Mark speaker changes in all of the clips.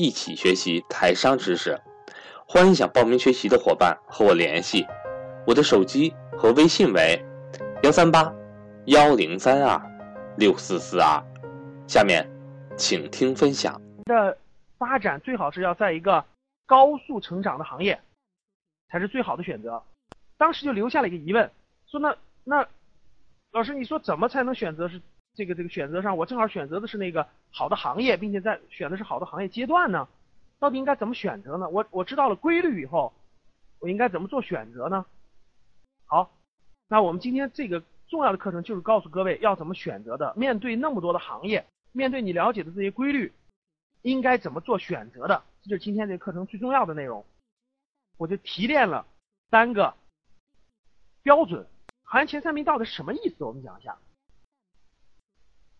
Speaker 1: 一起学习台商知识，欢迎想报名学习的伙伴和我联系，我的手机和微信为幺三八幺零三二六四四二。下面，请听分享。
Speaker 2: 的发展最好是要在一个高速成长的行业，才是最好的选择。当时就留下了一个疑问，说那那老师，你说怎么才能选择是？这个这个选择上，我正好选择的是那个好的行业，并且在选的是好的行业阶段呢，到底应该怎么选择呢？我我知道了规律以后，我应该怎么做选择呢？好，那我们今天这个重要的课程就是告诉各位要怎么选择的。面对那么多的行业，面对你了解的这些规律，应该怎么做选择的？这就是今天这个课程最重要的内容。我就提炼了三个标准，行业前三名到底什么意思？我们讲一下。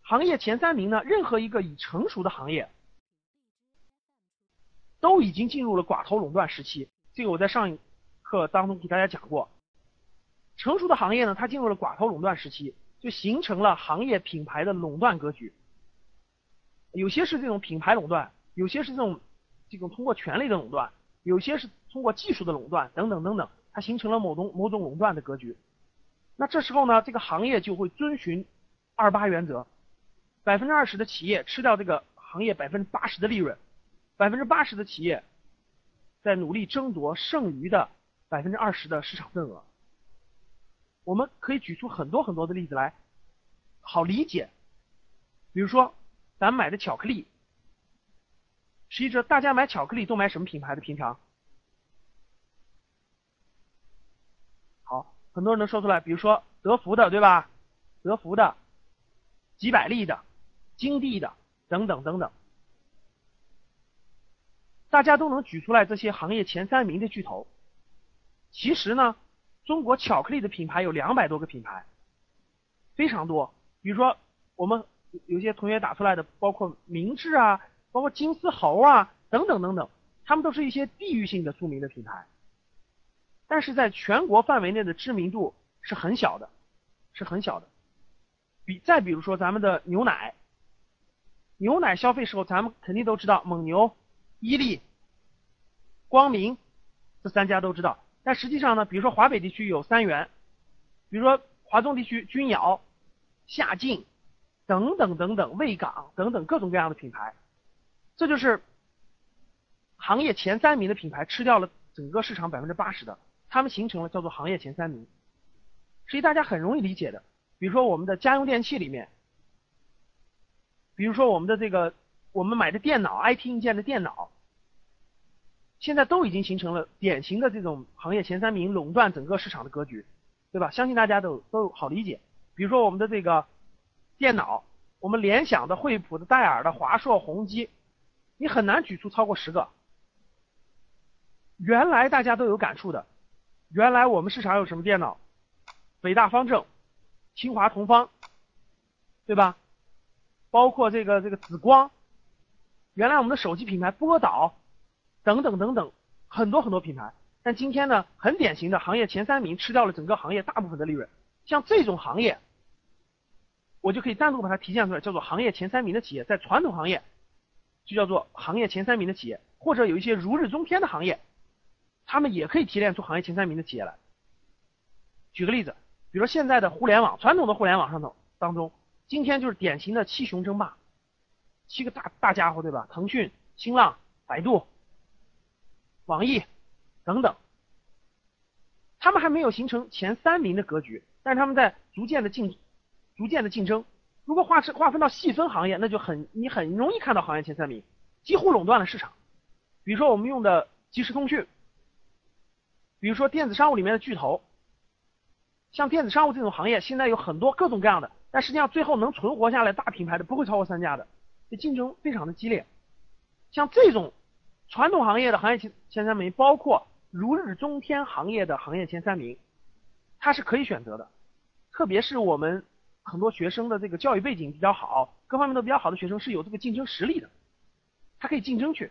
Speaker 2: 行业前三名呢？任何一个已成熟的行业，都已经进入了寡头垄断时期。这个我在上一课当中给大家讲过。成熟的行业呢，它进入了寡头垄断时期，就形成了行业品牌的垄断格局。有些是这种品牌垄断，有些是这种这种通过权力的垄断，有些是通过技术的垄断，等等等等，它形成了某种某种垄断的格局。那这时候呢，这个行业就会遵循二八原则。百分之二十的企业吃掉这个行业百分之八十的利润，百分之八十的企业在努力争夺剩余的百分之二十的市场份额。我们可以举出很多很多的例子来，好理解。比如说，咱买的巧克力，实际上大家买巧克力都买什么品牌的？平常，好，很多人能说出来。比如说德芙的，对吧？德芙的，几百利的。金地的等等等等，大家都能举出来这些行业前三名的巨头。其实呢，中国巧克力的品牌有两百多个品牌，非常多。比如说，我们有些同学打出来的，包括明治啊，包括金丝猴啊，等等等等，他们都是一些地域性的著名的品牌，但是在全国范围内的知名度是很小的，是很小的。比再比如说咱们的牛奶。牛奶消费时候，咱们肯定都知道蒙牛、伊利、光明这三家都知道。但实际上呢，比如说华北地区有三元，比如说华中地区君瑶、夏晋等等等等，卫岗等等各种各样的品牌，这就是行业前三名的品牌吃掉了整个市场百分之八十的，他们形成了叫做行业前三名。实际大家很容易理解的，比如说我们的家用电器里面。比如说我们的这个，我们买的电脑，IT 硬件的电脑，现在都已经形成了典型的这种行业前三名垄断整个市场的格局，对吧？相信大家都都好理解。比如说我们的这个电脑，我们联想的、惠普的、戴尔的、华硕、宏基，你很难举出超过十个。原来大家都有感触的，原来我们市场有什么电脑？北大方正、清华同方，对吧？包括这个这个紫光，原来我们的手机品牌波导，等等等等，很多很多品牌。但今天呢，很典型的行业前三名吃掉了整个行业大部分的利润。像这种行业，我就可以单独把它提现出来，叫做行业前三名的企业。在传统行业，就叫做行业前三名的企业，或者有一些如日中天的行业，他们也可以提炼出行业前三名的企业来。举个例子，比如说现在的互联网，传统的互联网上头当中。今天就是典型的七雄争霸，七个大大家伙，对吧？腾讯、新浪、百度、网易等等，他们还没有形成前三名的格局，但是他们在逐渐的竞，逐渐的竞争。如果划是划分到细分行业，那就很你很容易看到行业前三名，几乎垄断了市场。比如说我们用的即时通讯，比如说电子商务里面的巨头，像电子商务这种行业，现在有很多各种各样的。但实际上，最后能存活下来大品牌的不会超过三家的，这竞争非常的激烈。像这种传统行业的行业前前三名，包括如日中天行业的行业前三名，它是可以选择的。特别是我们很多学生的这个教育背景比较好，各方面都比较好的学生是有这个竞争实力的，他可以竞争去，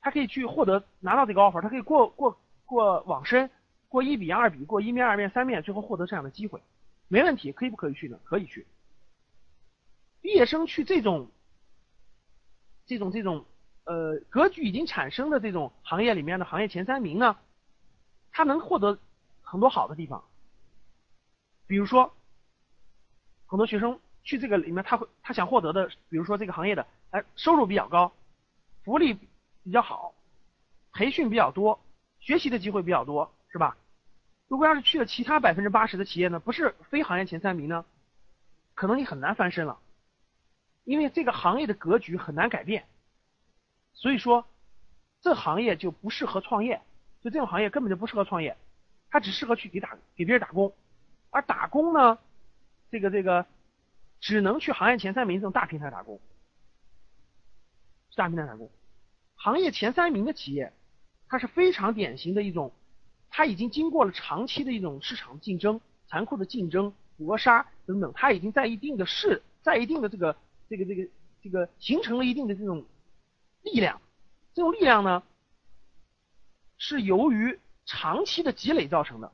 Speaker 2: 他可以去获得拿到这个 offer，他可以过过过网申，过一比二比，过一面、二面、三面，最后获得这样的机会，没问题，可以不可以去呢？可以去。毕业生去这种这种这种呃格局已经产生的这种行业里面的行业前三名呢，他能获得很多好的地方。比如说，很多学生去这个里面，他会他想获得的，比如说这个行业的，哎，收入比较高，福利比较好，培训比较多，学习的机会比较多，是吧？如果要是去了其他百分之八十的企业呢，不是非行业前三名呢，可能你很难翻身了，因为这个行业的格局很难改变，所以说，这行业就不适合创业，就这种行业根本就不适合创业，它只适合去给打给别人打工。而打工呢，这个这个只能去行业前三名这种大平台打工，大平台打工。行业前三名的企业，它是非常典型的一种，它已经经过了长期的一种市场竞争、残酷的竞争、搏杀等等，它已经在一定的势，在一定的这个这个这个这个形成了一定的这种力量。这种力量呢，是由于长期的积累造成的。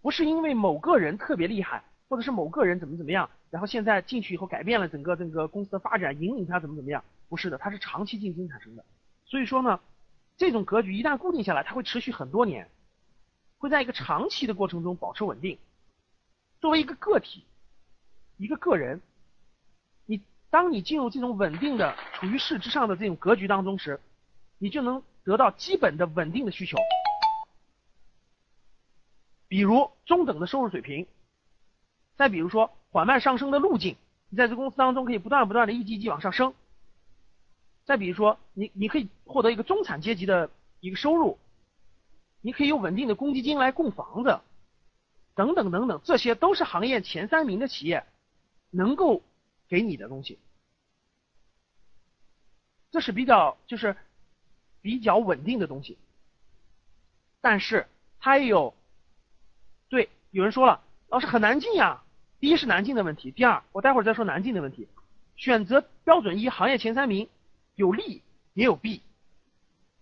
Speaker 2: 不是因为某个人特别厉害，或者是某个人怎么怎么样，然后现在进去以后改变了整个这个公司的发展，引领他怎么怎么样？不是的，它是长期竞争产生的。所以说呢，这种格局一旦固定下来，它会持续很多年，会在一个长期的过程中保持稳定。作为一个个体，一个个人，你当你进入这种稳定的、处于势之上的这种格局当中时，你就能得到基本的稳定的需求。比如中等的收入水平，再比如说缓慢上升的路径，你在这公司当中可以不断不断的一级一级往上升。再比如说你你可以获得一个中产阶级的一个收入，你可以有稳定的公积金来供房子，等等等等，这些都是行业前三名的企业能够给你的东西，这是比较就是比较稳定的东西，但是它也有。对，有人说了，老师很难进呀。第一是难进的问题，第二我待会儿再说难进的问题。选择标准一，行业前三名，有利也有弊。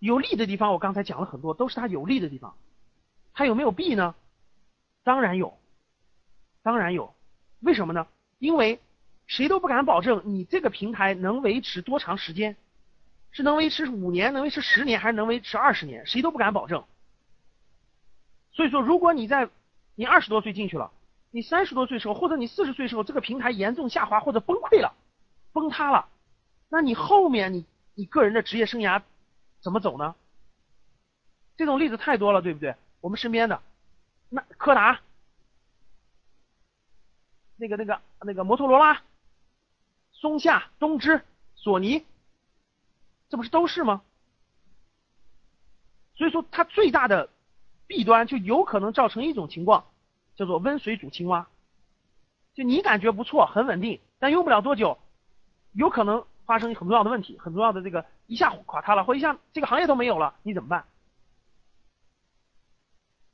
Speaker 2: 有利的地方我刚才讲了很多，都是它有利的地方。它有没有弊呢？当然有，当然有。为什么呢？因为谁都不敢保证你这个平台能维持多长时间，是能维持五年，能维持十年，还是能维持二十年？谁都不敢保证。所以说，如果你在你二十多岁进去了，你三十多岁时候，或者你四十岁时候，这个平台严重下滑或者崩溃了，崩塌了，那你后面你你个人的职业生涯怎么走呢？这种例子太多了，对不对？我们身边的那柯达，那个那个那个摩托罗拉、松下、东芝、索尼，这不是都是吗？所以说，它最大的。弊端就有可能造成一种情况，叫做温水煮青蛙。就你感觉不错，很稳定，但用不了多久，有可能发生很重要的问题，很重要的这个一下垮塌了，或一下这个行业都没有了，你怎么办？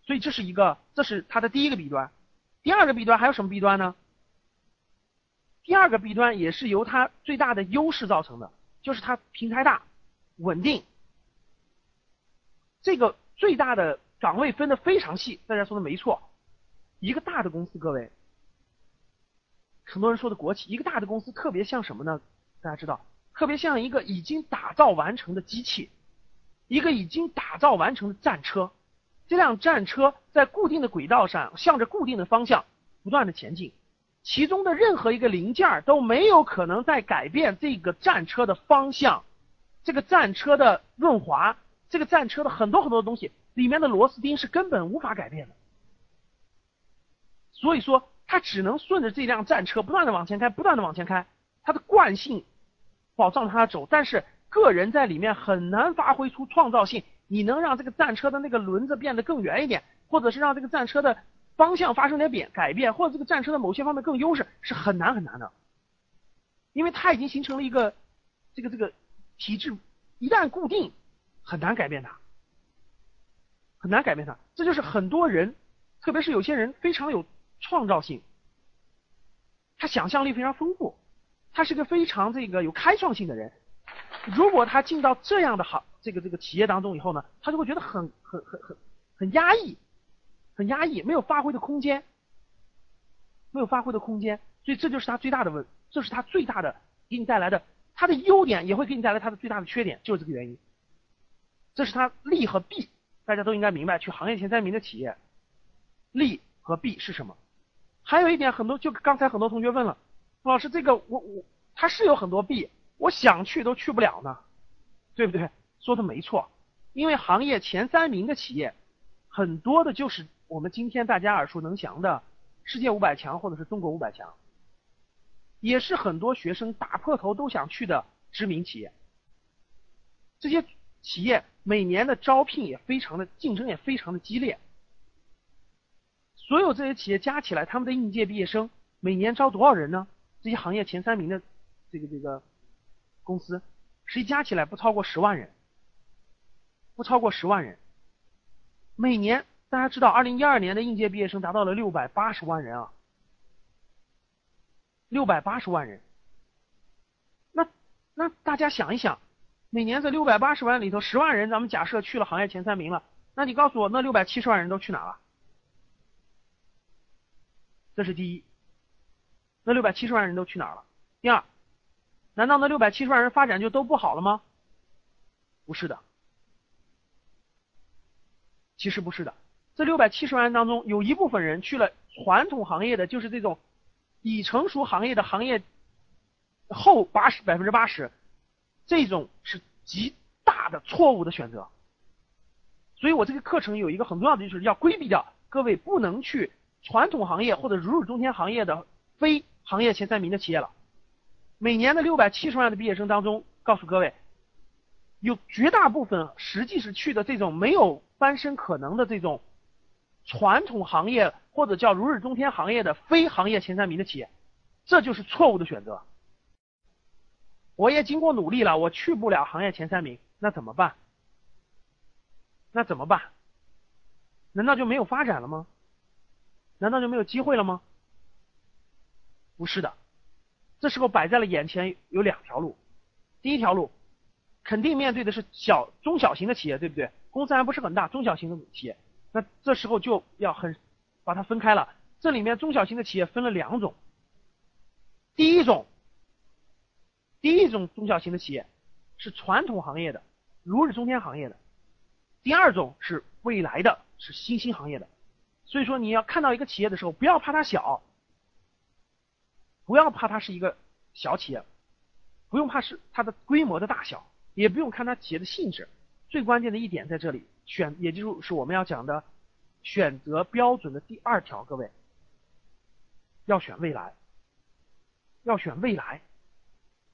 Speaker 2: 所以这是一个，这是它的第一个弊端。第二个弊端还有什么弊端呢？第二个弊端也是由它最大的优势造成的，就是它平台大、稳定。这个最大的。岗位分的非常细，大家说的没错。一个大的公司，各位，很多人说的国企，一个大的公司特别像什么呢？大家知道，特别像一个已经打造完成的机器，一个已经打造完成的战车。这辆战车在固定的轨道上，向着固定的方向不断的前进，其中的任何一个零件都没有可能在改变这个战车的方向，这个战车的润滑，这个战车的很多很多的东西。里面的螺丝钉是根本无法改变的，所以说它只能顺着这辆战车不断的往前开，不断的往前开，它的惯性保障它走，但是个人在里面很难发挥出创造性。你能让这个战车的那个轮子变得更圆一点，或者是让这个战车的方向发生点变改变，或者这个战车的某些方面更优势，是很难很难的，因为它已经形成了一个这个这个体制一旦固定，很难改变它，很难改变它。这就是很多人，特别是有些人非常有创造性，他想象力非常丰富，他是个非常这个有开创性的人。如果他进到这样的行这个这个企业当中以后呢，他就会觉得很很很很很压抑，很压抑，没有发挥的空间，没有发挥的空间。所以这就是他最大的问，这是他最大的给你带来的。他的优点也会给你带来他的最大的缺点，就是这个原因。这是他利和弊，大家都应该明白。去行业前三名的企业，利和弊是什么？还有一点，很多就刚才很多同学问了，老师，这个我我他是有很多弊，我想去都去不了呢，对不对？说的没错，因为行业前三名的企业，很多的就是我们今天大家耳熟能详的世界五百强或者是中国五百强。也是很多学生打破头都想去的知名企业，这些企业每年的招聘也非常的竞争也非常的激烈，所有这些企业加起来，他们的应届毕业生每年招多少人呢？这些行业前三名的这个这个公司，实际加起来不超过十万人，不超过十万人。每年大家知道，二零一二年的应届毕业生达到了六百八十万人啊。六百八十万人，那那大家想一想，每年这六百八十万里头，十万人咱们假设去了行业前三名了，那你告诉我，那六百七十万人都去哪了？这是第一，那六百七十万人都去哪儿了？第二，难道那六百七十万人发展就都不好了吗？不是的，其实不是的，这六百七十万人当中，有一部分人去了传统行业的，就是这种。已成熟行业的行业后八十百分之八十，这种是极大的错误的选择。所以我这个课程有一个很重要的就是要规避掉各位不能去传统行业或者如日中天行业的非行业前三名的企业了。每年的六百七十万的毕业生当中，告诉各位，有绝大部分实际是去的这种没有翻身可能的这种传统行业。或者叫如日中天行业的非行业前三名的企业，这就是错误的选择。我也经过努力了，我去不了行业前三名，那怎么办？那怎么办？难道就没有发展了吗？难道就没有机会了吗？不是的，这时候摆在了眼前有两条路。第一条路，肯定面对的是小中小型的企业，对不对？公司还不是很大，中小型的企业，那这时候就要很。把它分开了，这里面中小型的企业分了两种。第一种，第一种中小型的企业是传统行业的，如日中天行业的；第二种是未来的，是新兴行业的。所以说，你要看到一个企业的时候，不要怕它小，不要怕它是一个小企业，不用怕是它的规模的大小，也不用看它企业的性质。最关键的一点在这里，选，也就是我们要讲的。选择标准的第二条，各位要选未来，要选未来。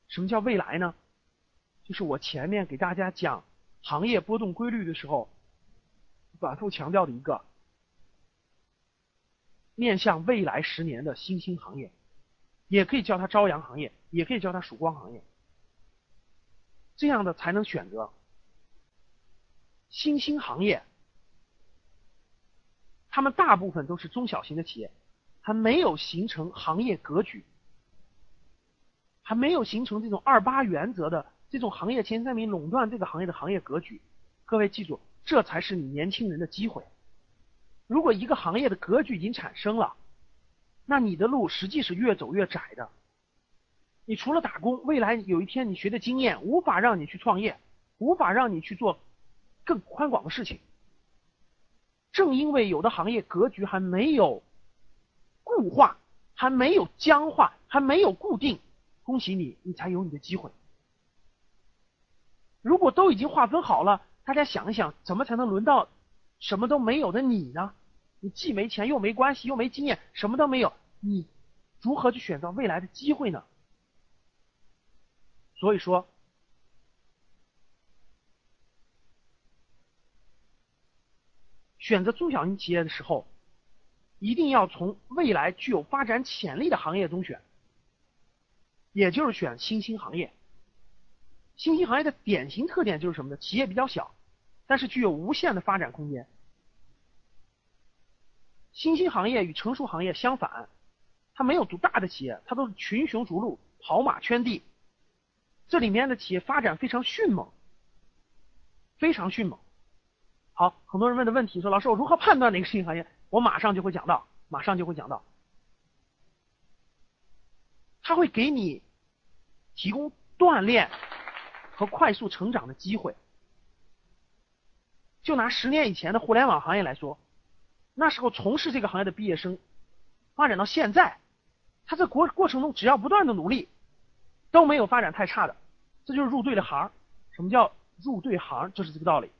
Speaker 2: 什么叫未来呢？就是我前面给大家讲行业波动规律的时候，反复强调的一个面向未来十年的新兴行业，也可以叫它朝阳行业，也可以叫它曙光行业。这样的才能选择新兴行业。他们大部分都是中小型的企业，还没有形成行业格局，还没有形成这种二八原则的这种行业前三名垄断这个行业的行业格局。各位记住，这才是你年轻人的机会。如果一个行业的格局已经产生了，那你的路实际是越走越窄的。你除了打工，未来有一天你学的经验无法让你去创业，无法让你去做更宽广的事情。正因为有的行业格局还没有固化，还没有僵化，还没有固定，恭喜你，你才有你的机会。如果都已经划分好了，大家想一想，怎么才能轮到什么都没有的你呢？你既没钱，又没关系，又没经验，什么都没有，你如何去选择未来的机会呢？所以说。选择中小型企业的时候，一定要从未来具有发展潜力的行业中选，也就是选新兴行业。新兴行业的典型特点就是什么呢？企业比较小，但是具有无限的发展空间。新兴行业与成熟行业相反，它没有独大的企业，它都是群雄逐鹿、跑马圈地。这里面的企业发展非常迅猛，非常迅猛。好，很多人问的问题说：“老师，我如何判断哪个新兴行业？”我马上就会讲到，马上就会讲到。它会给你提供锻炼和快速成长的机会。就拿十年以前的互联网行业来说。那时候从事这个行业的毕业生，发展到现在，他在过过程中只要不断的努力，都没有发展太差的，这就是入对了行。什么叫入对行？就是这个道理。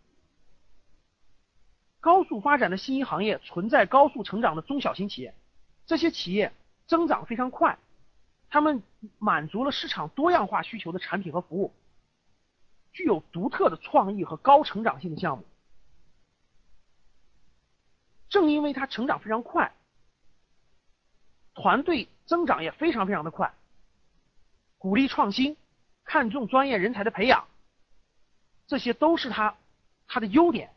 Speaker 2: 高速发展的新兴行业存在高速成长的中小型企业，这些企业增长非常快，他们满足了市场多样化需求的产品和服务，具有独特的创意和高成长性的项目。正因为它成长非常快，团队增长也非常非常的快，鼓励创新，看重专业人才的培养，这些都是它它的优点。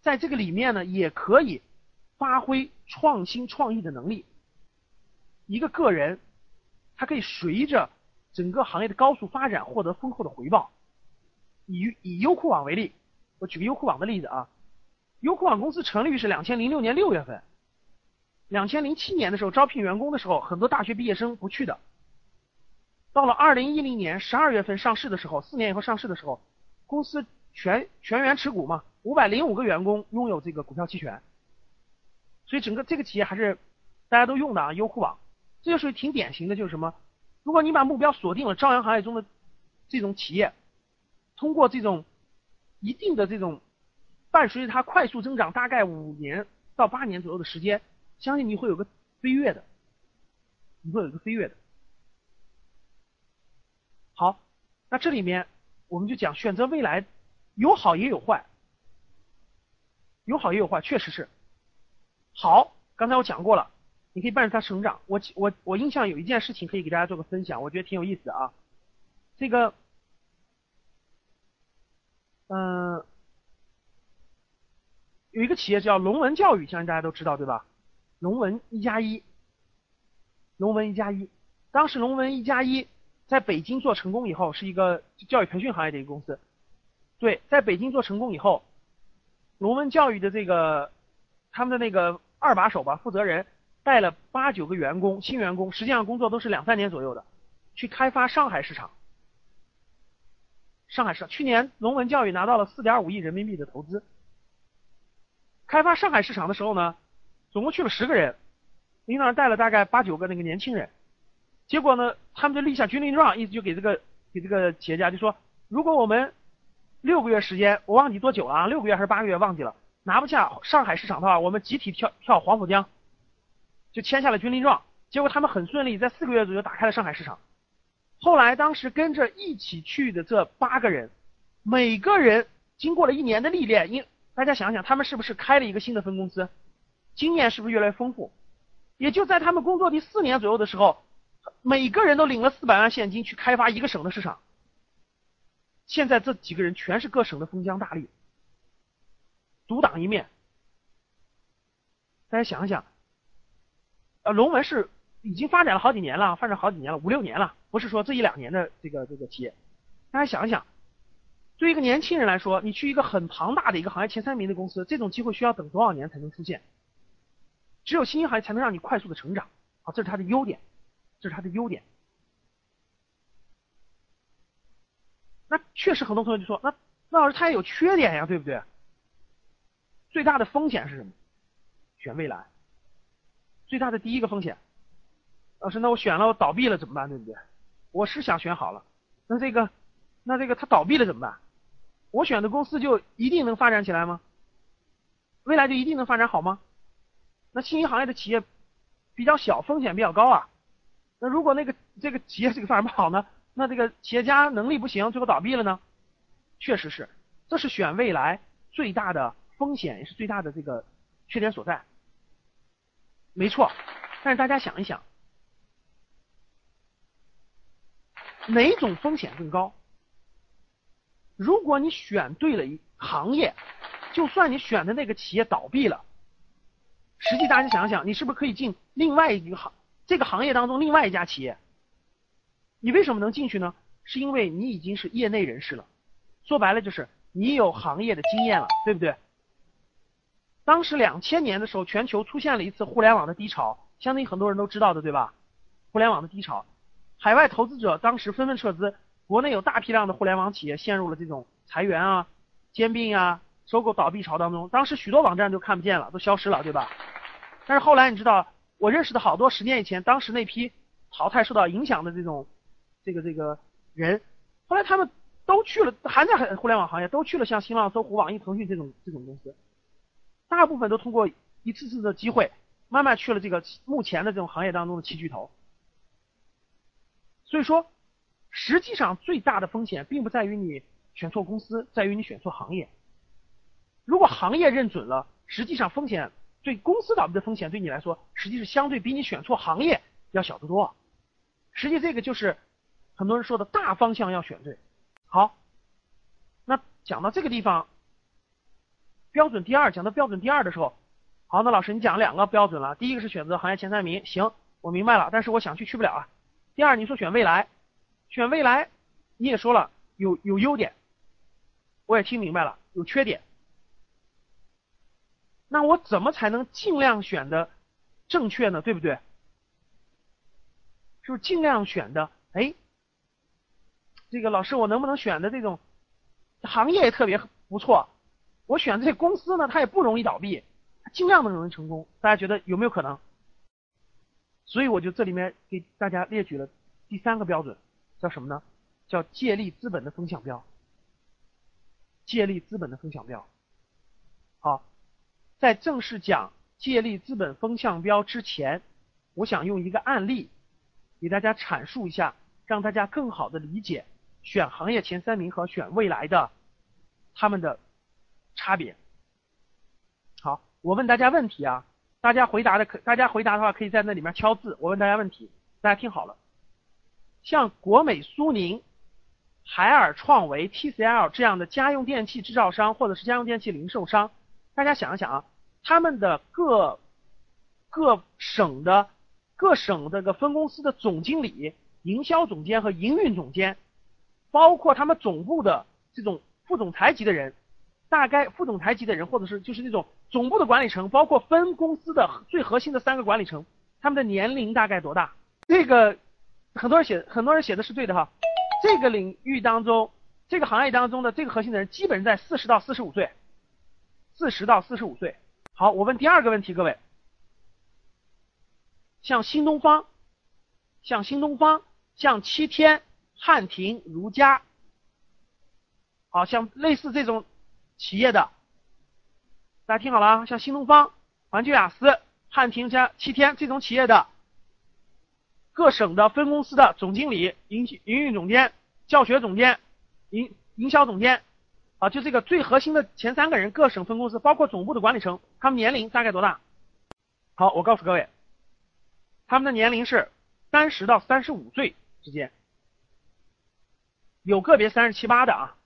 Speaker 2: 在这个里面呢，也可以发挥创新创意的能力。一个个人，他可以随着整个行业的高速发展获得丰厚的回报。以以优酷网为例。我举个优酷网的例子啊，优酷网公司成立于是两千零六年六月份，两千零七年的时候招聘员工的时候，很多大学毕业生不去的。到了二零一零年十二月份上市的时候，四年以后上市的时候，公司全全员持股嘛，五百零五个员工拥有这个股票期权，所以整个这个企业还是大家都用的啊，优酷网，这就是挺典型的，就是什么？如果你把目标锁定了朝阳行业中的这种企业，通过这种。一定的这种伴随着它快速增长，大概五年到八年左右的时间，相信你会有个飞跃的，你会有一个飞跃的。好，那这里面我们就讲选择未来，有好也有坏，有好也有坏，确实是好。刚才我讲过了，你可以伴着它成长。我我我印象有一件事情可以给大家做个分享，我觉得挺有意思啊，这个。嗯，有一个企业叫龙文教育，相信大家都知道，对吧？龙文一加一，龙文一加一。当时龙文一加一在北京做成功以后，是一个教育培训行业的一个公司。对，在北京做成功以后，龙文教育的这个他们的那个二把手吧，负责人带了八九个员工，新员工，实际上工作都是两三年左右的，去开发上海市场。上海市去年龙文教育拿到了四点五亿人民币的投资，开发上海市场的时候呢，总共去了十个人，领导人带了大概八九个那个年轻人，结果呢，他们就立下军令状，意思就给这个给这个企业家就说，如果我们六个月时间，我忘记多久了啊，六个月还是八个月忘记了，拿不下上海市场的话，我们集体跳跳黄浦江，就签下了军令状，结果他们很顺利，在四个月左右打开了上海市场。后来，当时跟着一起去的这八个人，每个人经过了一年的历练，因大家想想，他们是不是开了一个新的分公司，经验是不是越来越丰富？也就在他们工作第四年左右的时候，每个人都领了四百万现金去开发一个省的市场。现在这几个人全是各省的封疆大吏，独当一面。大家想想，呃，龙门是。已经发展了好几年了，发展好几年了，五六年了，不是说这一两年的这个这个企业。大家想一想，对一个年轻人来说，你去一个很庞大的一个行业前三名的公司，这种机会需要等多少年才能出现？只有新兴行业才能让你快速的成长，啊，这是它的优点，这是它的优点。那确实很多同学就说，那那老师它也有缺点呀，对不对？最大的风险是什么？选未来。最大的第一个风险。老师，那我选了，我倒闭了怎么办？对不对？我是想选好了，那这个，那这个它倒闭了怎么办？我选的公司就一定能发展起来吗？未来就一定能发展好吗？那新兴行业的企业比较小，风险比较高啊。那如果那个这个企业这个发展不好呢？那这个企业家能力不行，最后倒闭了呢？确实是，这是选未来最大的风险，也是最大的这个缺点所在。没错，但是大家想一想。哪种风险更高？如果你选对了一行业，就算你选的那个企业倒闭了，实际大家想想，你是不是可以进另外一个行这个行业当中另外一家企业？你为什么能进去呢？是因为你已经是业内人士了，说白了就是你有行业的经验了，对不对？当时两千年的时候，全球出现了一次互联网的低潮，相信很多人都知道的，对吧？互联网的低潮，海外投资者当时纷纷撤资，国内有大批量的互联网企业陷入了这种裁员啊、兼并啊、收购倒闭潮当中。当时许多网站就看不见了，都消失了，对吧？但是后来你知道，我认识的好多十年以前当时那批淘汰受到影响的这种这个这个人，后来他们都去了，还在互联网行业，都去了像新浪、搜狐、网易、腾讯这种这种公司。大部分都通过一次次的机会，慢慢去了这个目前的这种行业当中的七巨头。所以说，实际上最大的风险并不在于你选错公司，在于你选错行业。如果行业认准了，实际上风险对公司倒闭的风险对你来说，实际是相对比你选错行业要小得多。实际这个就是很多人说的大方向要选对。好，那讲到这个地方。标准第二讲到标准第二的时候，好，那老师你讲两个标准了，第一个是选择行业前三名，行，我明白了，但是我想去去不了啊。第二你说选未来，选未来你也说了有有优点，我也听明白了，有缺点，那我怎么才能尽量选的正确呢？对不对？是不是尽量选的？哎，这个老师我能不能选的这种行业也特别不错？我选的这公司呢，它也不容易倒闭，它尽量的容易成功。大家觉得有没有可能？所以我就这里面给大家列举了第三个标准，叫什么呢？叫借力资本的风向标。借力资本的风向标。好，在正式讲借力资本风向标之前，我想用一个案例给大家阐述一下，让大家更好的理解选行业前三名和选未来的他们的。差别。好，我问大家问题啊，大家回答的可，大家回答的话可以在那里面敲字。我问大家问题，大家听好了。像国美、苏宁、海尔创维、TCL 这样的家用电器制造商或者是家用电器零售商，大家想一想啊，他们的各各省的各省这个分公司的总经理、营销总监和营运总监，包括他们总部的这种副总裁级的人。大概副总裁级的人，或者是就是那种总部的管理层，包括分公司的最核心的三个管理层，他们的年龄大概多大？这个很多人写，很多人写的是对的哈。这个领域当中，这个行业当中的这个核心的人，基本在四十到四十五岁，四十到四十五岁。好，我问第二个问题，各位，像新东方，像新东方，像七天、汉庭、如家，好像类似这种。企业的，大家听好了啊，像新东方、环球雅思、汉庭加七天这种企业的各省的分公司的总经理、营营运总监、教学总监、营营销总监，啊，就这个最核心的前三个人，各省分公司包括总部的管理层，他们年龄大概多大？好，我告诉各位，他们的年龄是三十到三十五岁之间，有个别三十七八的啊。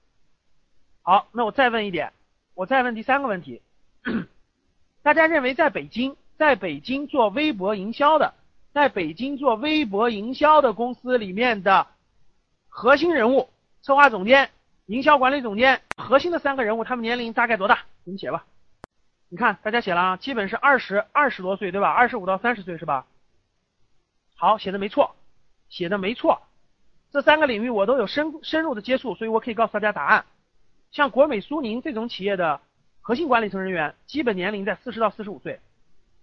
Speaker 2: 好，那我再问一点，我再问第三个问题，大家认为在北京，在北京做微博营销的，在北京做微博营销的公司里面的核心人物，策划总监、营销管理总监，核心的三个人物，他们年龄大概多大？你们写吧。你看，大家写了啊，基本是二十二十多岁，对吧？二十五到三十岁是吧？好，写的没错，写的没错。这三个领域我都有深深入的接触，所以我可以告诉大家答案。像国美、苏宁这种企业的核心管理层人员，基本年龄在四十到四十五岁；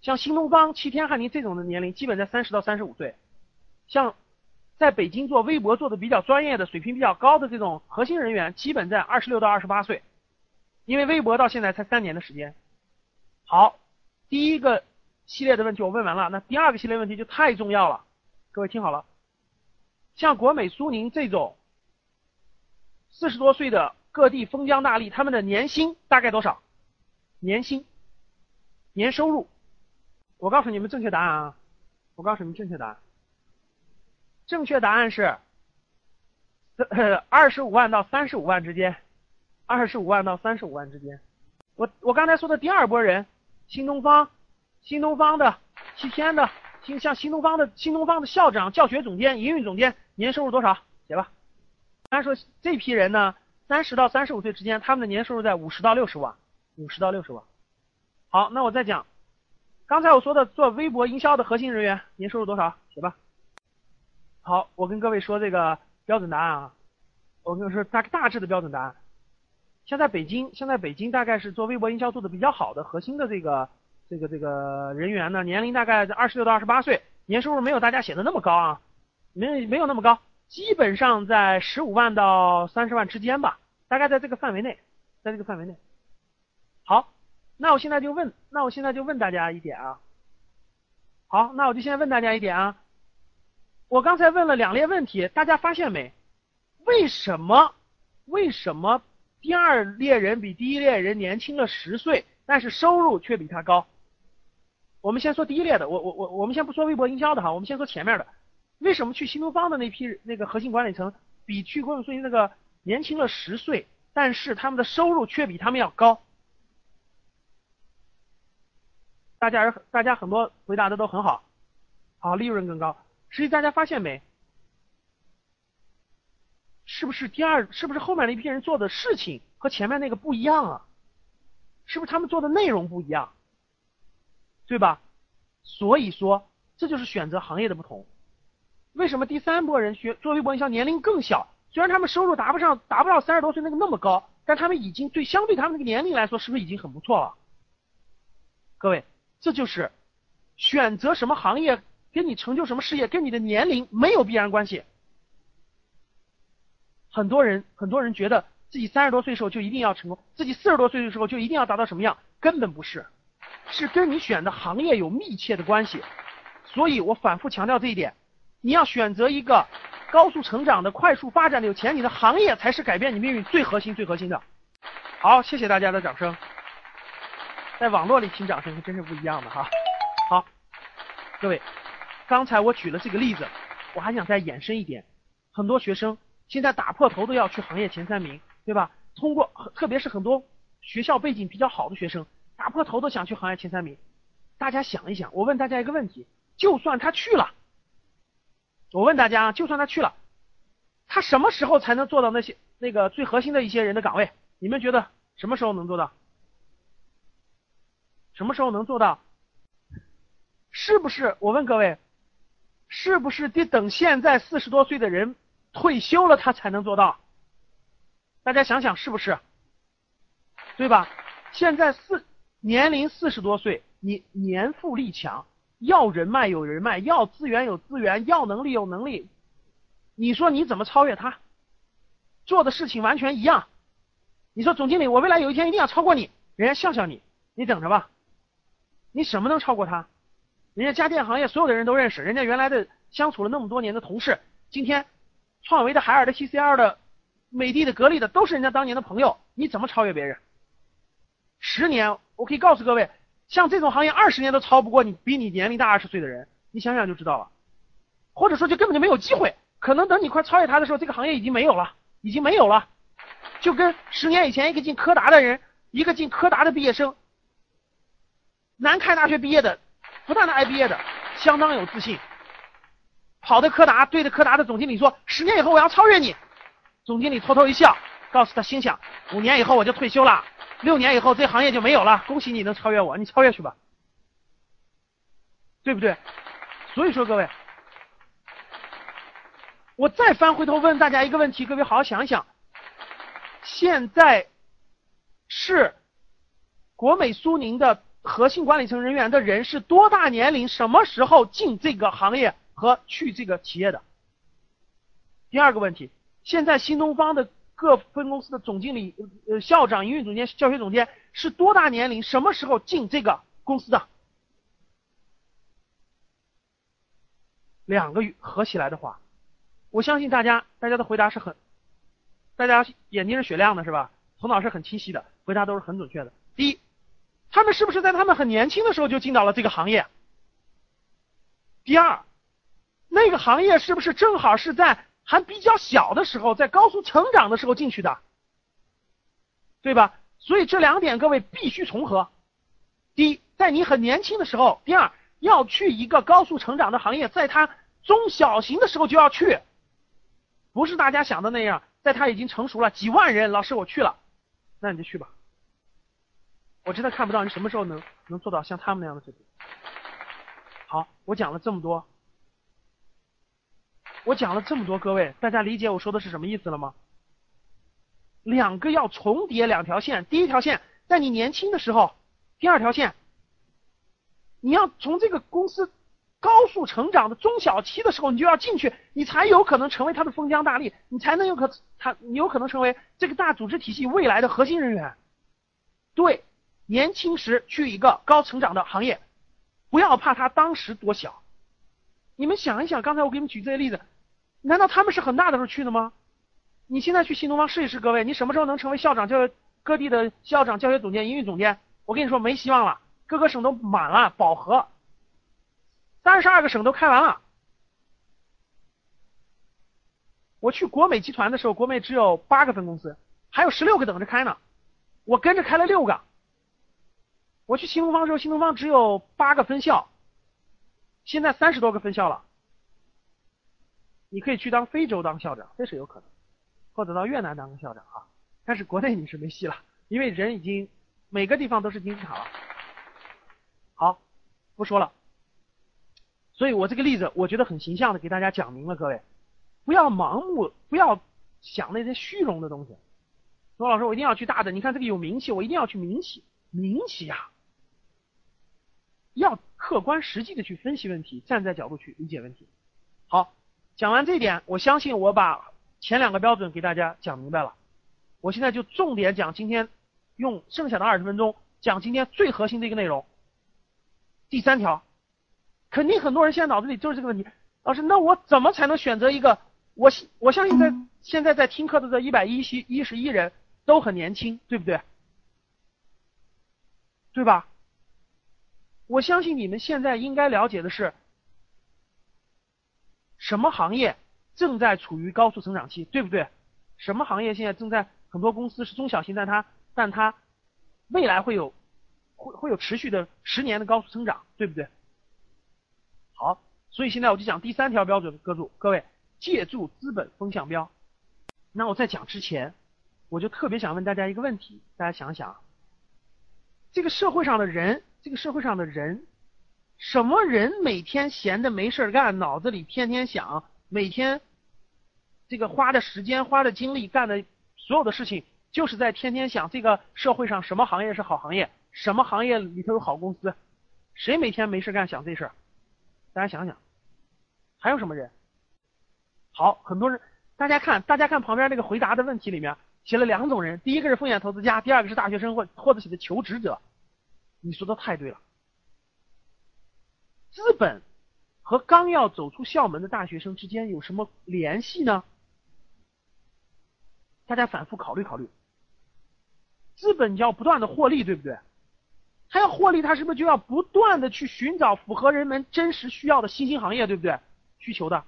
Speaker 2: 像新东方、七天、汉庭这种的年龄，基本在三十到三十五岁；像在北京做微博做的比较专业的、水平比较高的这种核心人员，基本在二十六到二十八岁。因为微博到现在才三年的时间。好，第一个系列的问题我问完了，那第二个系列问题就太重要了，各位听好了，像国美、苏宁这种四十多岁的。各地封疆大吏，他们的年薪大概多少？年薪、年收入，我告诉你们正确答案啊！我告诉你们正确答案，正确答案是二十五万到三十五万之间，二十五万到三十五万之间。我我刚才说的第二波人，新东方、新东方的、西天的，新像新东方的新东方的校长、教学总监、营运总监，年收入多少？写吧。他说这批人呢，三十到三十五岁之间，他们的年收入在五十到六十万，五十到六十万。好，那我再讲，刚才我说的做微博营销的核心人员，年收入多少？写吧。好，我跟各位说这个标准答案啊，我跟你说大大致的标准答案。现在北京，现在北京大概是做微博营销做的比较好的核心的这个这个这个人员呢，年龄大概在二十六到二十八岁，年收入没有大家写的那么高啊，没没有那么高，基本上在十五万到三十万之间吧，大概在这个范围内，在这个范围内。好，那我现在就问，那我现在就问大家一点啊，好，那我就先问大家一点啊，我刚才问了两列问题，大家发现没？为什么？为什么？第二列人比第一列人年轻了十岁，但是收入却比他高。我们先说第一列的，我我我我们先不说微博营销的哈，我们先说前面的。为什么去新东方的那批那个核心管理层比去公有数据那个年轻了十岁，但是他们的收入却比他们要高？大家大家很多回答的都很好，好利润更高。实际大家发现没？是不是第二？是不是后面那批人做的事情和前面那个不一样啊？是不是他们做的内容不一样？对吧？所以说这就是选择行业的不同。为什么第三波人学做微博营销年龄更小？虽然他们收入达不上达不到三十多岁那个那么高，但他们已经对相对他们那个年龄来说，是不是已经很不错了？各位，这就是选择什么行业跟你成就什么事业跟你的年龄没有必然关系。很多人，很多人觉得自己三十多岁时候就一定要成功，自己四十多岁的时候就一定要达到什么样？根本不是，是跟你选的行业有密切的关系。所以我反复强调这一点，你要选择一个高速成长的、快速发展的、有前景的行业，才是改变你命运最核心、最核心的。好，谢谢大家的掌声。在网络里听掌声是真是不一样的哈。好，各位，刚才我举了这个例子，我还想再延伸一点，很多学生。现在打破头都要去行业前三名，对吧？通过特别是很多学校背景比较好的学生，打破头都想去行业前三名。大家想一想，我问大家一个问题：就算他去了，我问大家，就算他去了，他什么时候才能做到那些那个最核心的一些人的岗位？你们觉得什么时候能做到？什么时候能做到？是不是？我问各位，是不是得等现在四十多岁的人？退休了，他才能做到。大家想想是不是？对吧？现在四年龄四十多岁，你年富力强，要人脉有人脉，要资源有资源，要能力有能力。你说你怎么超越他？做的事情完全一样。你说总经理，我未来有一天一定要超过你，人家笑笑你，你等着吧。你什么能超过他？人家家电行业所有的人都认识，人家原来的相处了那么多年的同事，今天。创维的、海尔的、TCL 的、美的的、格力的，都是人家当年的朋友。你怎么超越别人？十年，我可以告诉各位，像这种行业，二十年都超不过你比你年龄大二十岁的人。你想想就知道了。或者说，就根本就没有机会。可能等你快超越他的时候，这个行业已经没有了，已经没有了。就跟十年以前一个进柯达的人，一个进柯达的毕业生，南开大学毕业的，复旦大学毕业的，相当有自信。跑到柯达，对着柯达的总经理说：“十年以后我要超越你。”总经理偷偷一笑，告诉他：“心想五年以后我就退休了，六年以后这行业就没有了。恭喜你能超越我，你超越去吧，对不对？”所以说，各位，我再翻回头问大家一个问题，各位好好想一想：现在是国美苏宁的核心管理层人员的人是多大年龄？什么时候进这个行业？和去这个企业的。第二个问题，现在新东方的各分公司的总经理、呃校长、营运总监、教学总监是多大年龄？什么时候进这个公司的？两个合起来的话，我相信大家大家的回答是很，大家眼睛是雪亮的，是吧？头脑是很清晰的，回答都是很准确的。第一，他们是不是在他们很年轻的时候就进到了这个行业？第二。那个行业是不是正好是在还比较小的时候，在高速成长的时候进去的，对吧？所以这两点各位必须重合。第一，在你很年轻的时候；第二，要去一个高速成长的行业，在它中小型的时候就要去，不是大家想的那样，在它已经成熟了几万人，老师我去了，那你就去吧。我真的看不到你什么时候能能做到像他们那样的水平。好，我讲了这么多，我讲了这么多，各位大家理解我说的是什么意思了吗？两个要重叠两条线，第一条线在你年轻的时候，第二条线，你要从这个公司高速成长的中小期的时候，你就要进去，你才有可能成为他的封疆大吏，你才能有可他你有可能成为这个大组织体系未来的核心人员。对。年轻时去一个高成长的行业，不要怕他当时多小。你们想一想，刚才我给你们举这些例子，难道他们是很大的时候去的吗？你现在去新东方试一试，各位，你什么时候能成为校长、教各地的校长、教学总监、营运总监？我跟你说，没希望了，各个省都满了，饱和，三十二个省都开完了。我去国美集团的时候，国美只有八个分公司，还有十六个等着开呢，我跟着开了六个。我去新东方的时候，新东方只有八个分校，现在三十多个分校了。你可以去当非洲当校长，这是有可能，或者到越南当个校长啊。但是国内你是没戏了，因为人已经每个地方都是金字塔了。好，不说了。所以我这个例子我觉得很形象的给大家讲明了，各位不要盲目，不要想那些虚荣的东西。说老师，我一定要去大的，你看这个有名气，我一定要去民企，民企呀。要客观实际的去分析问题，站在角度去理解问题。好，讲完这一点，我相信我把前两个标准给大家讲明白了。我现在就重点讲今天，用剩下的二十分钟讲今天最核心的一个内容。第三条，肯定很多人现在脑子里就是这个问题。老师，那我怎么才能选择一个？我我相信在现在在听课的这一百一十一十一人都很年轻，对不对？对吧？我相信你们现在应该了解的是，什么行业正在处于高速成长期，对不对？什么行业现在正在很多公司是中小型，但它但它未来会有会会有持续的十年的高速增长，对不对？好，所以现在我就讲第三条标准，各住各位，借助资本风向标。那我在讲之前，我就特别想问大家一个问题，大家想想，这个社会上的人。这个社会上的人，什么人每天闲的没事干，脑子里天天想，每天这个花的时间、花的精力干的所有的事情，就是在天天想这个社会上什么行业是好行业，什么行业里头有好公司，谁每天没事干想这事儿？大家想想，还有什么人？好，很多人，大家看，大家看旁边这个回答的问题里面写了两种人，第一个是风险投资家，第二个是大学生或或者写的求职者。你说的太对了，资本和刚要走出校门的大学生之间有什么联系呢？大家反复考虑考虑。资本要不断的获利，对不对？他要获利，他是不是就要不断的去寻找符合人们真实需要的新兴行业，对不对？需求的。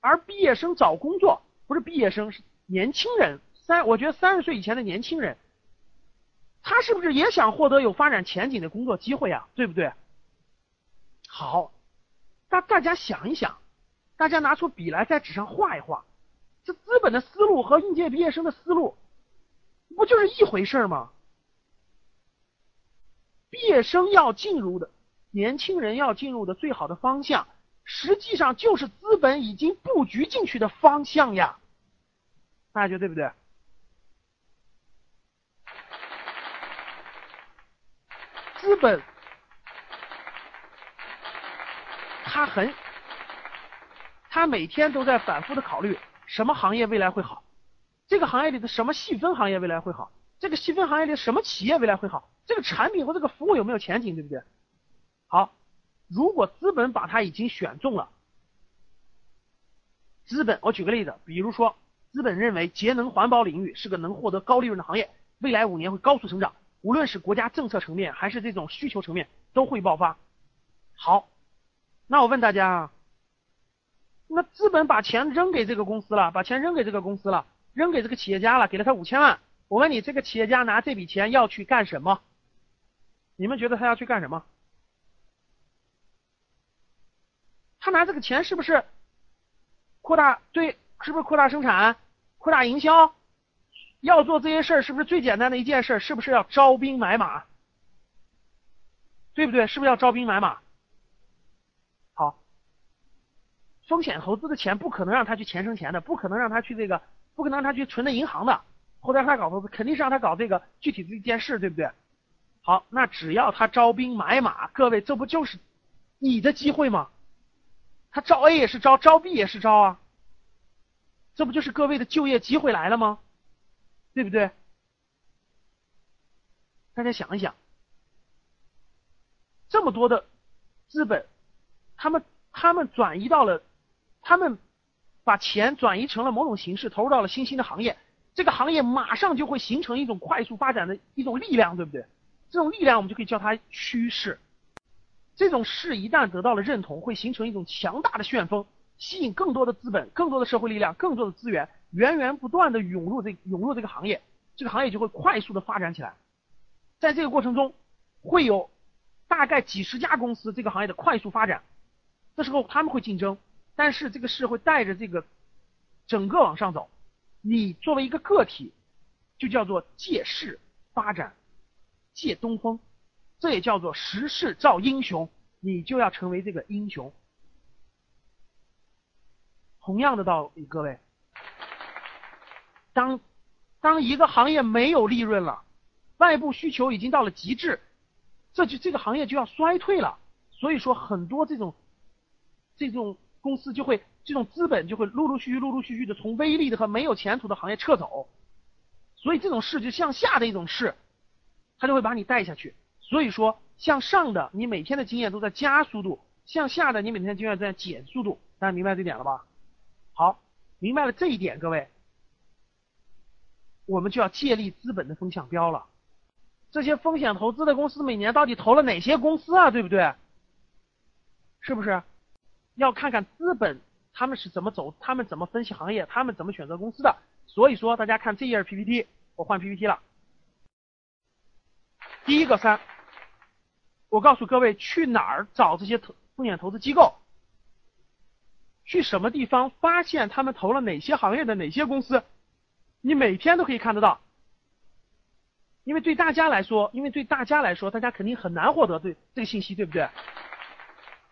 Speaker 2: 而毕业生找工作，不是毕业生，是年轻人，三，我觉得三十岁以前的年轻人。他是不是也想获得有发展前景的工作机会呀？对不对？好，大大家想一想，大家拿出笔来在纸上画一画，这资本的思路和应届毕业生的思路，不就是一回事吗？毕业生要进入的，年轻人要进入的最好的方向，实际上就是资本已经布局进去的方向呀。大家觉得对不对？资本，他很，他每天都在反复的考虑什么行业未来会好，这个行业里的什么细分行业未来会好，这个细分行业里什么企业未来会好，这个产品和这个服务有没有前景，对不对？好，如果资本把它已经选中了，资本，我举个例子，比如说，资本认为节能环保领域是个能获得高利润的行业，未来五年会高速成长。无论是国家政策层面还是这种需求层面都会爆发。好，那我问大家啊，那资本把钱扔给这个公司了，把钱扔给这个公司了，扔给这个企业家了，给了他五千万。我问你，这个企业家拿这笔钱要去干什么？你们觉得他要去干什么？他拿这个钱是不是扩大对？是不是扩大生产、扩大营销？要做这些事儿，是不是最简单的一件事？是不是要招兵买马？对不对？是不是要招兵买马？好，风险投资的钱不可能让他去钱生钱的，不可能让他去这个，不可能让他去存的银行的，或者让他搞投资，肯定是让他搞这个具体的一件事，对不对？好，那只要他招兵买马，各位，这不就是你的机会吗？他招 A 也是招，招 B 也是招啊，这不就是各位的就业机会来了吗？对不对？大家想一想，这么多的资本，他们他们转移到了，他们把钱转移成了某种形式，投入到了新兴的行业，这个行业马上就会形成一种快速发展的一种力量，对不对？这种力量我们就可以叫它趋势。这种势一旦得到了认同，会形成一种强大的旋风，吸引更多的资本、更多的社会力量、更多的资源，源源不断的涌入这涌入这个行业，这个行业就会快速的发展起来。在这个过程中，会有大概几十家公司这个行业的快速发展，这时候他们会竞争，但是这个势会带着这个整个往上走。你作为一个个体，就叫做借势发展。借东风，这也叫做时势造英雄，你就要成为这个英雄。同样的道理，各位，当当一个行业没有利润了，外部需求已经到了极致，这就这个行业就要衰退了。所以说，很多这种这种公司就会，这种资本就会陆陆续续、陆陆续续的从微利的和没有前途的行业撤走。所以，这种势就向下的一种势。他就会把你带下去，所以说向上的你每天的经验都在加速度，向下的你每天的经验在减速度，大家明白这点了吧？好，明白了这一点，各位，我们就要借力资本的风向标了。这些风险投资的公司每年到底投了哪些公司啊？对不对？是不是？要看看资本他们是怎么走，他们怎么分析行业，他们怎么选择公司的。所以说，大家看这页 PPT，我换 PPT 了。第一个三，我告诉各位去哪儿找这些投风险投资机构，去什么地方发现他们投了哪些行业的哪些公司，你每天都可以看得到。因为对大家来说，因为对大家来说，大家肯定很难获得对这个信息，对不对？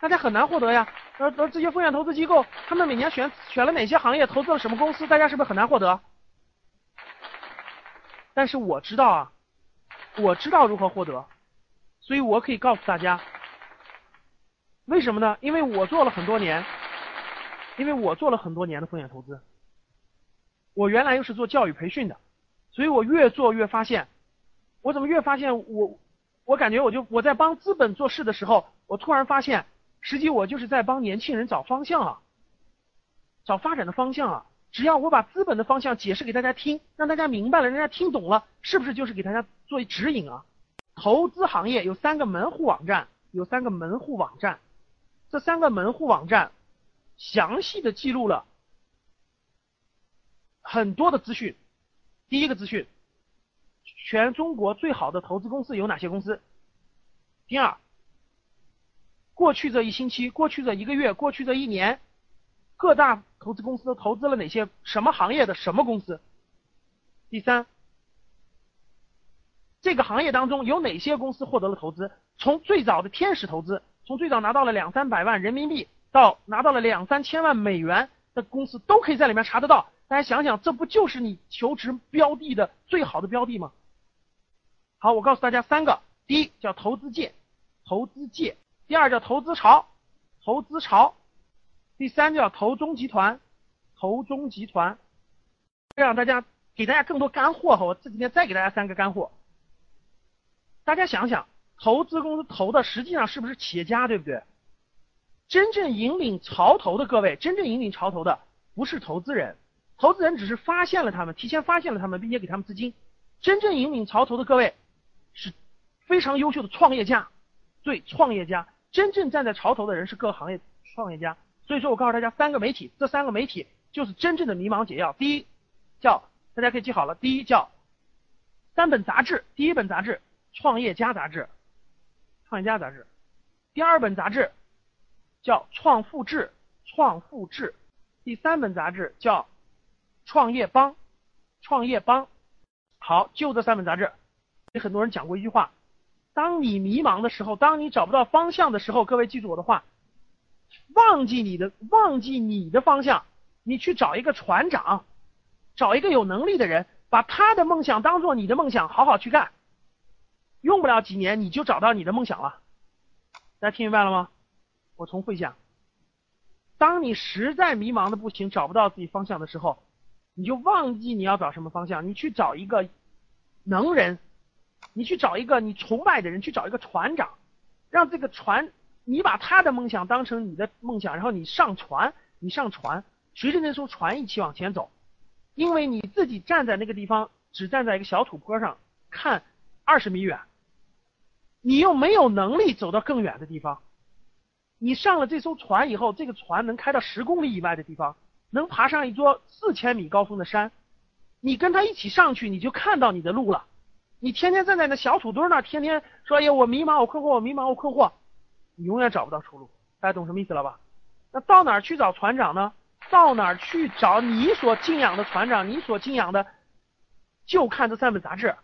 Speaker 2: 大家很难获得呀。而而这些风险投资机构，他们每年选选了哪些行业，投资了什么公司，大家是不是很难获得？但是我知道啊。我知道如何获得，所以我可以告诉大家，为什么呢？因为我做了很多年，因为我做了很多年的风险投资，我原来又是做教育培训的，所以我越做越发现，我怎么越发现我，我感觉我就我在帮资本做事的时候，我突然发现，实际我就是在帮年轻人找方向啊，找发展的方向啊。只要我把资本的方向解释给大家听，让大家明白了，人家听懂了，是不是就是给大家做指引啊？投资行业有三个门户网站，有三个门户网站，这三个门户网站详细的记录了很多的资讯。第一个资讯，全中国最好的投资公司有哪些公司？第二，过去这一星期、过去这一个月、过去这一年，各大。投资公司投资了哪些什么行业的什么公司？第三，这个行业当中有哪些公司获得了投资？从最早的天使投资，从最早拿到了两三百万人民币到拿到了两三千万美元的公司，都可以在里面查得到。大家想想，这不就是你求职标的的最好的标的吗？好，我告诉大家三个：第一叫投资界，投资界；第二叫投资潮，投资潮。第三叫投中集团，投中集团，让大家给大家更多干货哈。我这几天再给大家三个干货。大家想想，投资公司投的实际上是不是企业家，对不对？真正引领潮头的各位，真正引领潮头的不是投资人，投资人只是发现了他们，提前发现了他们，并且给他们资金。真正引领潮头的各位是非常优秀的创业家，对，创业家，真正站在潮头的人是各行业创业家。
Speaker 3: 所以说我告诉大家三个媒体，这三个媒体就是真正的迷茫解药。第一叫大家可以记好了，第一叫三本杂志，第一本杂志《创业家杂志》，创业家杂志；第二本杂志叫《创富志》，创富志；第三本杂志叫《创业邦》，创业邦。好，就这三本杂志。给很多人讲过一句话：当你迷茫的时候，当你找不到方向的时候，各位记住我的话，忘记你的，忘记你的方向，你去找一个船长，找一个有能力的人，把他的梦想当做你的梦想，好好去干。用不了几年，你就找到你的梦想了。大家听明白了吗？我重复一下：当你实在迷茫的不行，找不到自己方向的时候，你就忘记你要找什么方向，你去找一个能人。你去找一个你崇拜的人，去找一个船长，让这个船，你把他的梦想当成你的梦想，然后你上船，你上船，随着那艘船一起往前走，因为你自己站在那个地方，只站在一个小土坡上看二十米远，你又没有能力走到更远的地方，你上了这艘船以后，这个船能开到十公里以外的地方，能爬上一座四千米高峰的山，你跟他一起上去，你就看到你的路了。你天天站在那小土堆那儿，天天说：“哎呀，我迷茫，我困惑，我迷茫，我困惑。”你永远找不到出路。大家懂什么意思了吧？那到哪儿去找船长呢？到哪儿去找你所敬仰的船长？你所敬仰的，就看这三本杂志，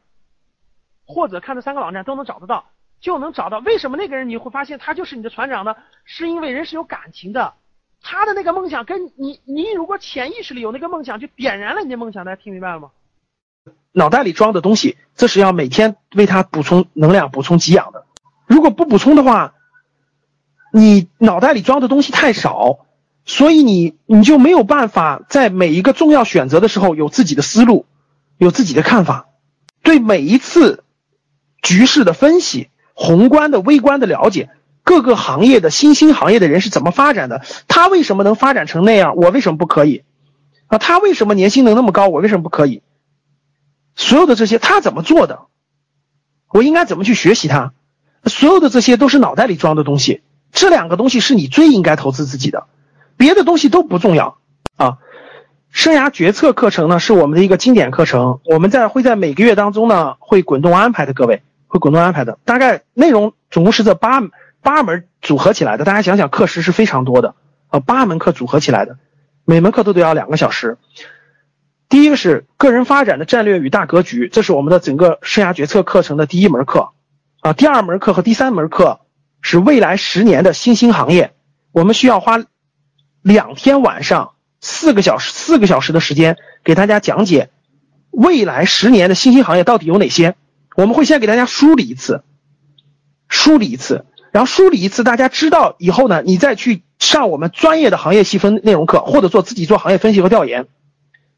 Speaker 3: 或者看这三个网站都能找得到，就能找到。为什么那个人你会发现他就是你的船长呢？是因为人是有感情的，他的那个梦想跟你，你如果潜意识里有那个梦想，就点燃了你的梦想。大家听明白了吗？
Speaker 2: 脑袋里装的东西，这是要每天为他补充能量、补充给养的。如果不补充的话，你脑袋里装的东西太少，所以你你就没有办法在每一个重要选择的时候有自己的思路，有自己的看法，对每一次局势的分析、宏观的、微观的了解，各个行业的新兴行业的人是怎么发展的，他为什么能发展成那样，我为什么不可以？啊，他为什么年薪能那么高，我为什么不可以？所有的这些他怎么做的？我应该怎么去学习他？所有的这些都是脑袋里装的东西。这两个东西是你最应该投资自己的，别的东西都不重要啊。生涯决策课程呢是我们的一个经典课程，我们在会在每个月当中呢会滚动安排的，各位会滚动安排的。大概内容总共是这八八门组合起来的。大家想想，课时是非常多的啊，八门课组合起来的，每门课都得要两个小时。第一个是个人发展的战略与大格局，这是我们的整个生涯决策课程的第一门课啊。第二门课和第三门课是未来十年的新兴行业，我们需要花两天晚上四个小时四个小时的时间给大家讲解未来十年的新兴行业到底有哪些。我们会先给大家梳理一次，梳理一次，然后梳理一次，大家知道以后呢，你再去上我们专业的行业细分内容课，或者做自己做行业分析和调研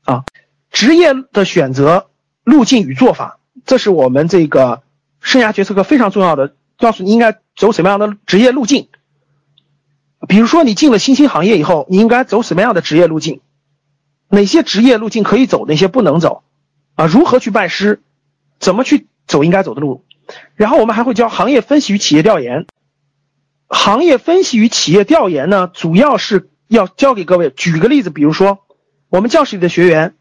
Speaker 2: 啊。职业的选择路径与做法，这是我们这个生涯决策课非常重要的，告诉你应该走什么样的职业路径。比如说，你进了新兴行业以后，你应该走什么样的职业路径？哪些职业路径可以走，哪些不能走？啊，如何去拜师？怎么去走应该走的路？然后我们还会教行业分析与企业调研。行业分析与企业调研呢，主要是要教给各位。举个例子，比如说我们教室里的学员。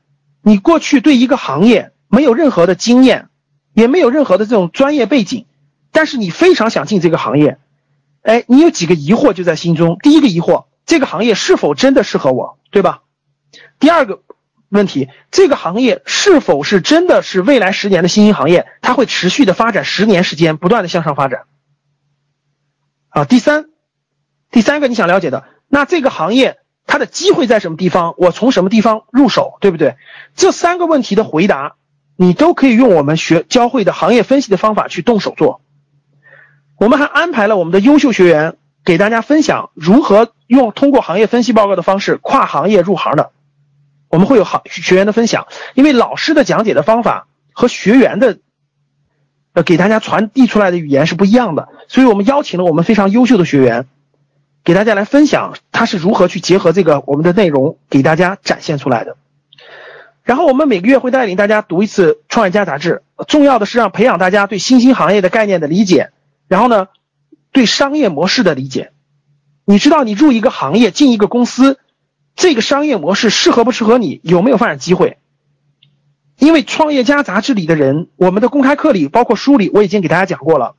Speaker 2: 你过去对一个行业没有任何的经验，也没有任何的这种专业背景，但是你非常想进这个行业，哎，你有几个疑惑就在心中。第一个疑惑，这个行业是否真的适合我，对吧？第二个问题，这个行业是否是真的是未来十年的新兴行业，它会持续的发展十年时间，不断的向上发展。啊，第三，第三个你想了解的，那这个行业。它的机会在什么地方？我从什么地方入手，对不对？这三个问题的回答，你都可以用我们学教会的行业分析的方法去动手做。我们还安排了我们的优秀学员给大家分享如何用通过行业分析报告的方式跨行业入行的。我们会有好学员的分享，因为老师的讲解的方法和学员的呃给大家传递出来的语言是不一样的，所以我们邀请了我们非常优秀的学员。给大家来分享他是如何去结合这个我们的内容给大家展现出来的。然后我们每个月会带领大家读一次《创业家杂志》，重要的是让培养大家对新兴行业的概念的理解，然后呢，对商业模式的理解。你知道你入一个行业进一个公司，这个商业模式适合不适合你，有没有发展机会？因为《创业家》杂志里的人，我们的公开课里，包括书里，我已经给大家讲过了。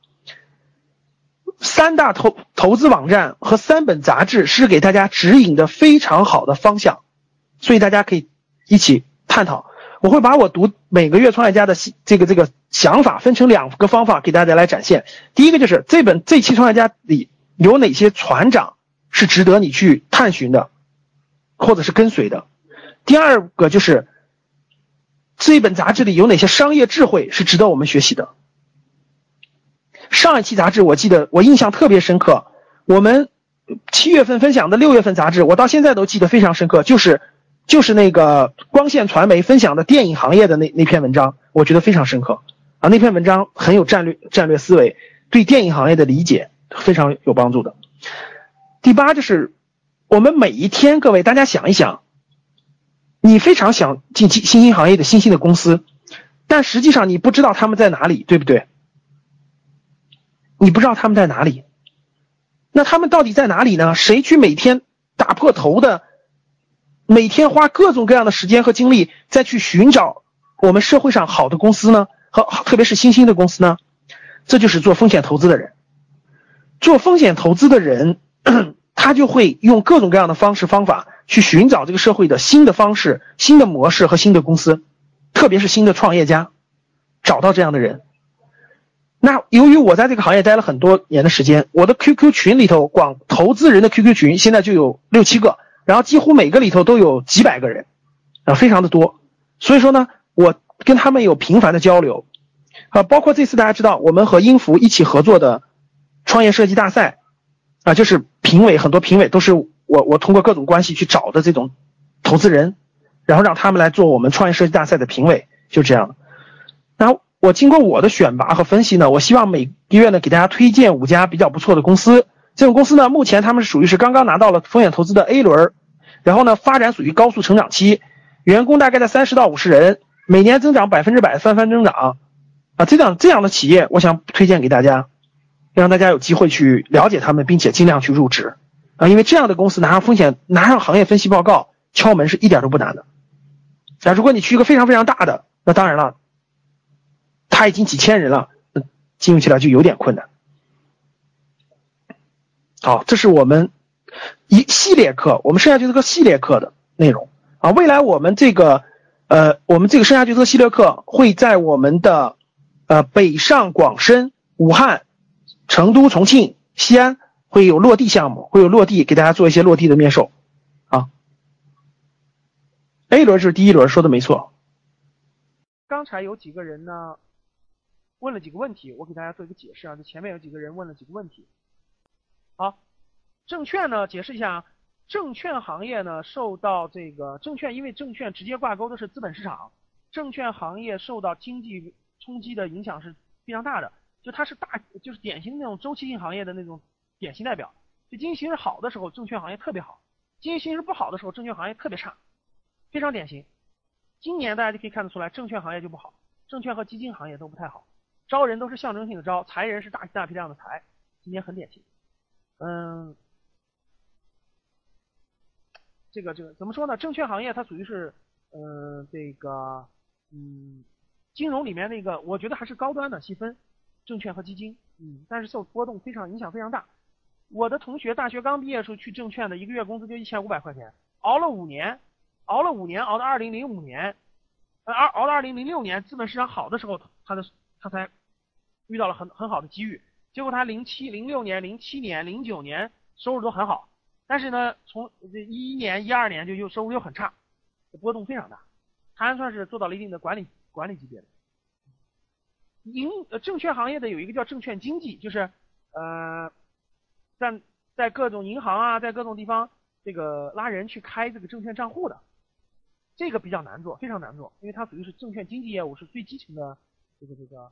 Speaker 2: 三大投投资网站和三本杂志是给大家指引的非常好的方向，所以大家可以一起探讨。我会把我读每个月创业家的这个这个想法分成两个方法给大家来展现。第一个就是这本这期创业家里有哪些船长是值得你去探寻的，或者是跟随的。第二个就是这本杂志里有哪些商业智慧是值得我们学习的。上一期杂志我记得我印象特别深刻，我们七月份分享的六月份杂志，我到现在都记得非常深刻，就是。就是那个光线传媒分享的电影行业的那那篇文章，我觉得非常深刻啊！那篇文章很有战略战略思维，对电影行业的理解非常有帮助的。第八就是我们每一天，各位大家想一想，你非常想进新新兴行业的新兴的公司，但实际上你不知道他们在哪里，对不对？你不知道他们在哪里，那他们到底在哪里呢？谁去每天打破头的？每天花各种各样的时间和精力再去寻找我们社会上好的公司呢，和特别是新兴的公司呢，这就是做风险投资的人。做风险投资的人，他就会用各种各样的方式方法去寻找这个社会的新的方式、新的模式和新的公司，特别是新的创业家，找到这样的人。那由于我在这个行业待了很多年的时间，我的 QQ 群里头，光投资人的 QQ 群现在就有六七个。然后几乎每个里头都有几百个人，啊，非常的多。所以说呢，我跟他们有频繁的交流，啊，包括这次大家知道我们和英孚一起合作的创业设计大赛，啊，就是评委很多评委都是我我通过各种关系去找的这种投资人，然后让他们来做我们创业设计大赛的评委，就这样。然后我经过我的选拔和分析呢，我希望每个月呢给大家推荐五家比较不错的公司。这种公司呢，目前他们是属于是刚刚拿到了风险投资的 A 轮。然后呢，发展属于高速成长期，员工大概在三十到五十人，每年增长百分之百，翻番增长，啊，这样这样的企业，我想推荐给大家，让大家有机会去了解他们，并且尽量去入职，啊，因为这样的公司拿上风险，拿上行业分析报告，敲门是一点都不难的。啊，如果你去一个非常非常大的，那当然了，他已经几千人了，进入起来就有点困难。好，这是我们。一系列课，我们剩下就是个系列课的内容啊。未来我们这个，呃，我们这个剩下就是系列课会在我们的，呃，北上广深、武汉、成都、重庆、西安会有落地项目，会有落地给大家做一些落地的面授啊。A 轮是第一轮，说的没错。
Speaker 4: 刚才有几个人呢，问了几个问题，我给大家做一个解释啊。就前面有几个人问了几个问题，好。证券呢，解释一下啊，证券行业呢受到这个证券，因为证券直接挂钩的是资本市场，证券行业受到经济冲击的影响是非常大的，就它是大，就是典型那种周期性行业的那种典型代表。就经济形势好的时候，证券行业特别好；经济形势不好的时候，证券行业特别差，非常典型。今年大家就可以看得出来，证券行业就不好，证券和基金行业都不太好，招人都是象征性的招，裁人是大大批量的裁，今天很典型。嗯。这个这个怎么说呢？证券行业它属于是，呃，这个，嗯，金融里面那个，我觉得还是高端的细分，证券和基金，嗯，但是受波动非常影响非常大。我的同学大学刚毕业时候去证券的，一个月工资就一千五百块钱，熬了五年，熬了五年，熬到二零零五年，呃，熬熬到二零零六年资本市场好的时候，他的他才遇到了很很好的机遇，结果他零七零六年、零七年、零九年收入都很好。但是呢，从这一一年、一二年就又收入又很差，波动非常大，他还算是做到了一定的管理管理级别的。银呃证券行业的有一个叫证券经纪，就是呃在在各种银行啊，在各种地方这个拉人去开这个证券账户的，这个比较难做，非常难做，因为它属于是证券经纪业务是最基层的这个这个